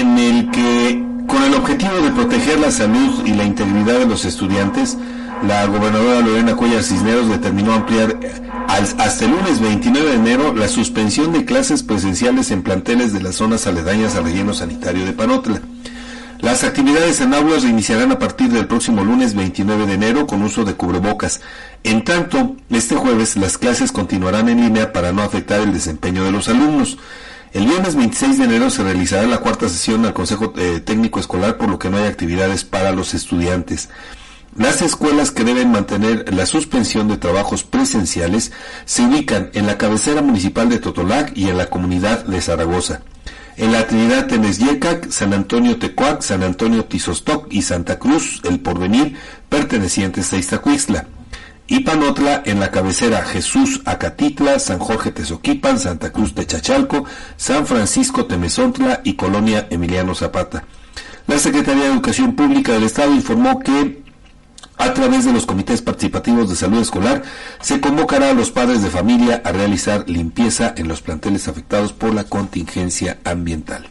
en el que, con el objetivo de proteger la salud y la integridad de los estudiantes, la gobernadora Lorena Cuellar Cisneros determinó ampliar hasta el lunes 29 de enero la suspensión de clases presenciales en planteles de las zonas aledañas al relleno sanitario de Panotla. Las actividades en aulas reiniciarán a partir del próximo lunes 29 de enero con uso de cubrebocas. En tanto, este jueves las clases continuarán en línea para no afectar el desempeño de los alumnos. El viernes 26 de enero se realizará la cuarta sesión al Consejo eh, Técnico Escolar, por lo que no hay actividades para los estudiantes. Las escuelas que deben mantener la suspensión de trabajos presenciales se ubican en la cabecera municipal de Totolac y en la comunidad de Zaragoza en la Trinidad Tenesyecac, San Antonio Tecuac, San Antonio Tizostoc y Santa Cruz, el Porvenir, pertenecientes a Iztacuixtla. Y Panotla en la cabecera Jesús Acatitla, San Jorge Tezoquipan, Santa Cruz Techachalco, San Francisco Temezontla y Colonia Emiliano Zapata. La Secretaría de Educación Pública del Estado informó que a través de los comités participativos de salud escolar, se convocará a los padres de familia a realizar limpieza en los planteles afectados por la contingencia ambiental.